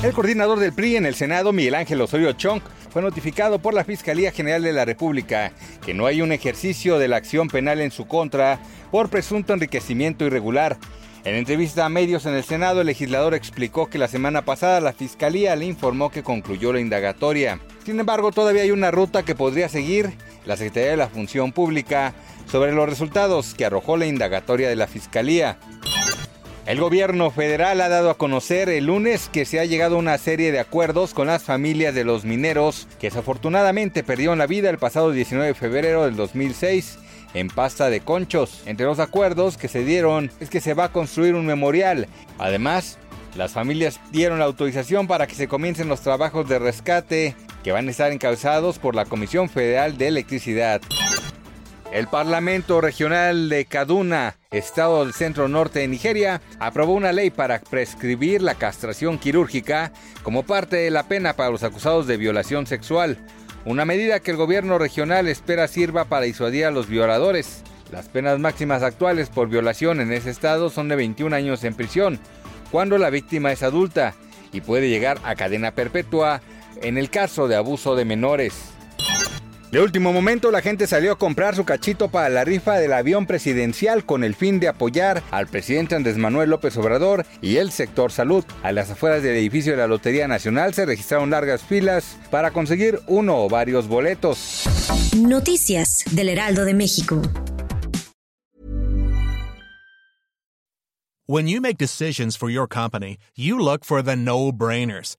El coordinador del PRI en el Senado, Miguel Ángel Osorio Chong, fue notificado por la Fiscalía General de la República que no hay un ejercicio de la acción penal en su contra por presunto enriquecimiento irregular. En entrevista a medios en el Senado, el legislador explicó que la semana pasada la Fiscalía le informó que concluyó la indagatoria. Sin embargo, todavía hay una ruta que podría seguir la Secretaría de la Función Pública sobre los resultados que arrojó la indagatoria de la Fiscalía. El gobierno federal ha dado a conocer el lunes que se ha llegado a una serie de acuerdos con las familias de los mineros que desafortunadamente perdieron la vida el pasado 19 de febrero del 2006 en pasta de conchos. Entre los acuerdos que se dieron es que se va a construir un memorial. Además, las familias dieron la autorización para que se comiencen los trabajos de rescate que van a estar encabezados por la Comisión Federal de Electricidad. El Parlamento Regional de Kaduna, estado del centro norte de Nigeria, aprobó una ley para prescribir la castración quirúrgica como parte de la pena para los acusados de violación sexual, una medida que el gobierno regional espera sirva para disuadir a los violadores. Las penas máximas actuales por violación en ese estado son de 21 años en prisión, cuando la víctima es adulta, y puede llegar a cadena perpetua en el caso de abuso de menores. De último momento, la gente salió a comprar su cachito para la rifa del avión presidencial con el fin de apoyar al presidente Andrés Manuel López Obrador y el sector salud. A las afueras del edificio de la Lotería Nacional se registraron largas filas para conseguir uno o varios boletos. Noticias del Heraldo de México. When you make decisions for your company, you look for the no-brainers.